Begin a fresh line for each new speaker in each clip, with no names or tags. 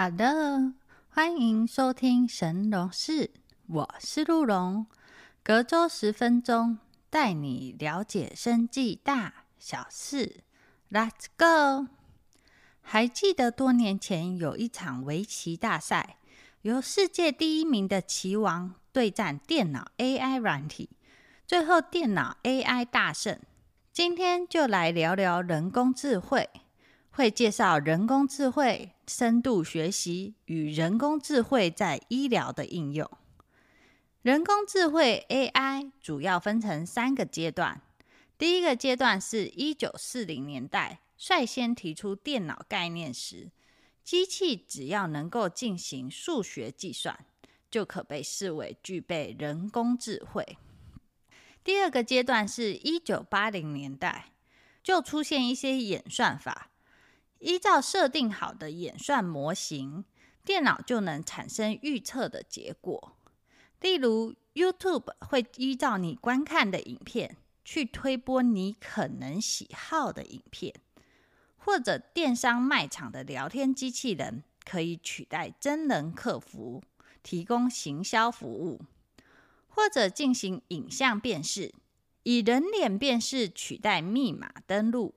好的，欢迎收听神龙室，我是陆龙，隔周十分钟带你了解生计大小事。Let's go！还记得多年前有一场围棋大赛，由世界第一名的棋王对战电脑 AI 软体，最后电脑 AI 大胜。今天就来聊聊人工智慧。会介绍人工智慧、深度学习与人工智慧在医疗的应用。人工智慧 AI 主要分成三个阶段。第一个阶段是一九四零年代率先提出电脑概念时，机器只要能够进行数学计算，就可被视为具备人工智慧。第二个阶段是一九八零年代，就出现一些演算法。依照设定好的演算模型，电脑就能产生预测的结果。例如，YouTube 会依照你观看的影片去推播你可能喜好的影片，或者电商卖场的聊天机器人可以取代真人客服，提供行销服务，或者进行影像辨识，以人脸辨识取代密码登录。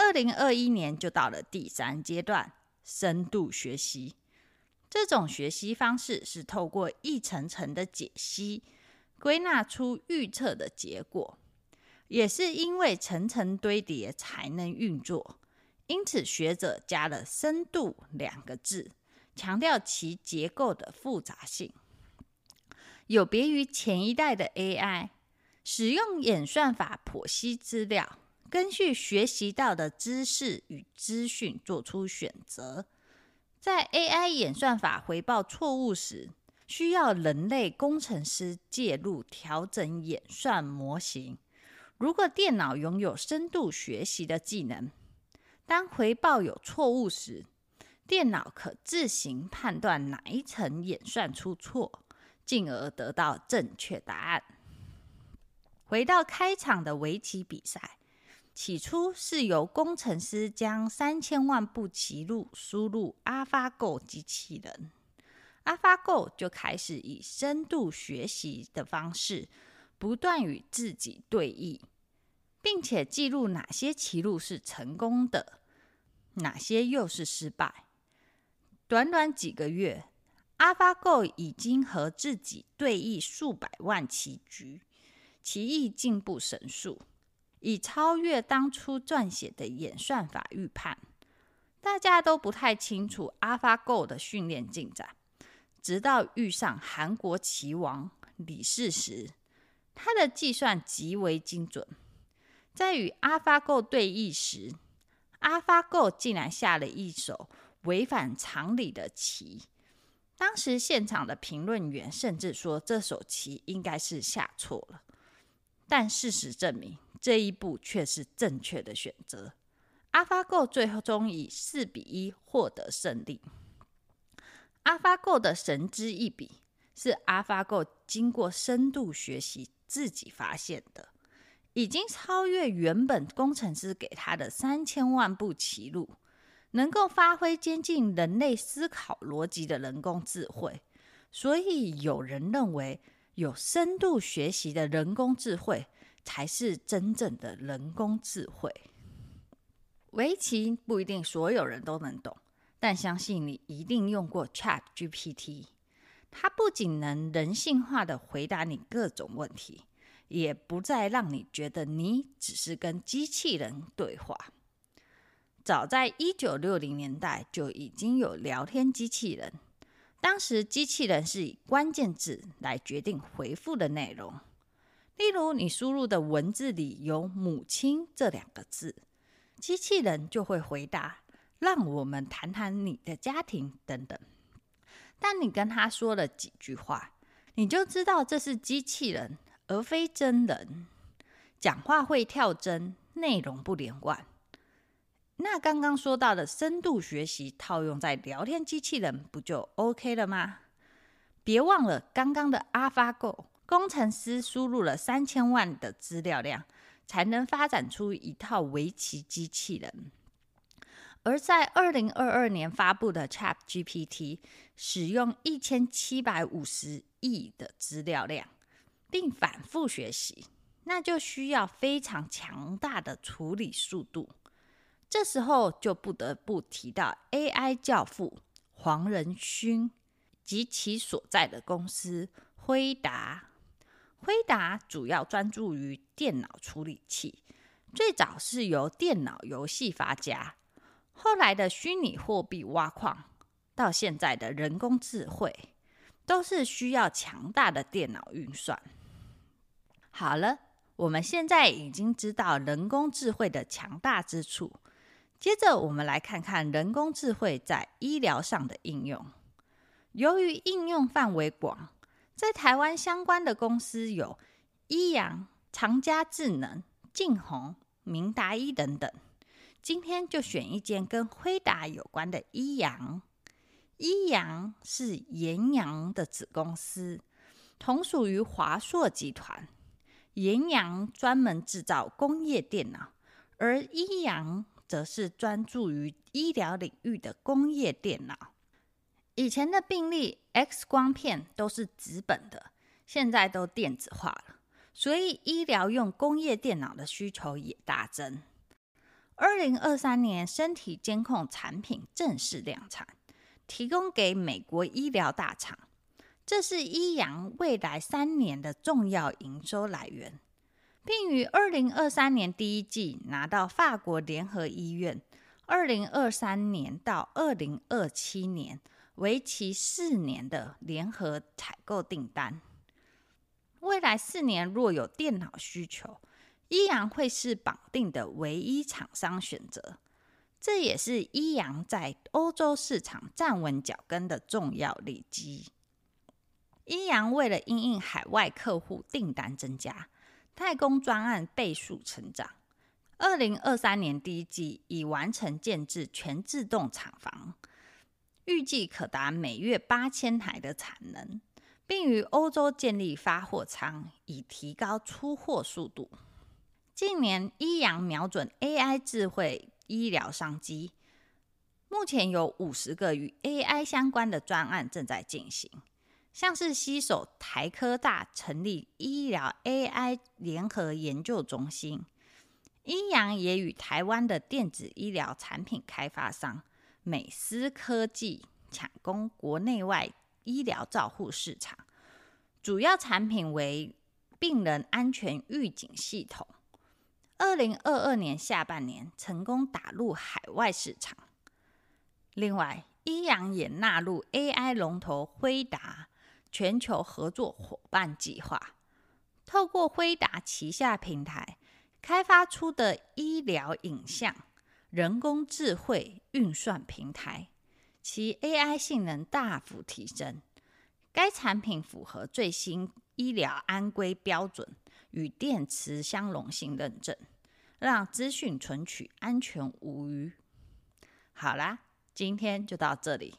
二零二一年就到了第三阶段，深度学习。这种学习方式是透过一层层的解析，归纳出预测的结果。也是因为层层堆叠才能运作，因此学者加了“深度”两个字，强调其结构的复杂性。有别于前一代的 AI，使用演算法剖析资料。根据学习到的知识与资讯做出选择，在 AI 演算法回报错误时，需要人类工程师介入调整演算模型。如果电脑拥有深度学习的技能，当回报有错误时，电脑可自行判断哪一层演算出错，进而得到正确答案。回到开场的围棋比赛。起初是由工程师将三千万步棋路输入 AlphaGo 机器人，AlphaGo 就开始以深度学习的方式不断与自己对弈，并且记录哪些棋路是成功的，哪些又是失败。短短几个月，AlphaGo 已经和自己对弈数百万棋局，棋艺进步神速。已超越当初撰写的演算法预判，大家都不太清楚 AlphaGo 的训练进展。直到遇上韩国棋王李世石，他的计算极为精准。在与 AlphaGo 对弈时，AlphaGo 竟然下了一手违反常理的棋。当时现场的评论员甚至说这手棋应该是下错了。但事实证明。这一步却是正确的选择。AlphaGo 最后终以四比一获得胜利。AlphaGo 的神之一笔是 AlphaGo 经过深度学习自己发现的，已经超越原本工程师给他的三千万步棋路，能够发挥接近人类思考逻辑的人工智慧。所以有人认为，有深度学习的人工智慧。才是真正的人工智慧。围棋不一定所有人都能懂，但相信你一定用过 Chat GPT。它不仅能人性化的回答你各种问题，也不再让你觉得你只是跟机器人对话。早在一九六零年代就已经有聊天机器人，当时机器人是以关键字来决定回复的内容。例如，你输入的文字里有“母亲”这两个字，机器人就会回答：“让我们谈谈你的家庭等等。”但你跟他说了几句话，你就知道这是机器人而非真人，讲话会跳针，内容不连贯。那刚刚说到的深度学习套用在聊天机器人，不就 OK 了吗？别忘了刚刚的 AlphaGo。工程师输入了三千万的资料量，才能发展出一套围棋机器人。而在二零二二年发布的 Chat GPT，使用一千七百五十亿的资料量，并反复学习，那就需要非常强大的处理速度。这时候就不得不提到 AI 教父黄仁勋及其所在的公司辉达。辉达主要专注于电脑处理器，最早是由电脑游戏发家，后来的虚拟货币挖矿，到现在的人工智慧，都是需要强大的电脑运算。好了，我们现在已经知道人工智慧的强大之处。接着，我们来看看人工智慧在医疗上的应用。由于应用范围广，在台湾相关的公司有医阳、长家智能、晋宏、明达一等等。今天就选一间跟辉达有关的医阳。医阳是延阳的子公司，同属于华硕集团。延阳专门制造工业电脑，而医阳。则是专注于医疗领域的工业电脑。以前的病例、X 光片都是纸本的，现在都电子化了，所以医疗用工业电脑的需求也大增。二零二三年，身体监控产品正式量产，提供给美国医疗大厂，这是医阳未来三年的重要营收来源。并于二零二三年第一季拿到法国联合医院二零二三年到二零二七年为期四年的联合采购订单。未来四年若有电脑需求，依然会是绑定的唯一厂商选择。这也是依阳在欧洲市场站稳脚跟的重要利基。依阳为了因应海外客户订单增加。太空专案倍数成长，二零二三年第一季已完成建制全自动厂房，预计可达每月八千台的产能，并与欧洲建立发货仓，以提高出货速度。近年，医阳瞄准 AI 智慧医疗商机，目前有五十个与 AI 相关的专案正在进行。像是携手台科大成立医疗 AI 联合研究中心，医阳也与台湾的电子医疗产品开发商美思科技抢攻国内外医疗照护市场，主要产品为病人安全预警系统。二零二二年下半年成功打入海外市场。另外，医阳也纳入 AI 龙头辉达。全球合作伙伴计划，透过辉达旗下平台开发出的医疗影像人工智慧运算平台，其 AI 性能大幅提升。该产品符合最新医疗安规标准与电池相容性认证，让资讯存取安全无虞。好啦，今天就到这里，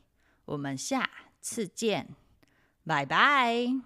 我们下次见。拜拜。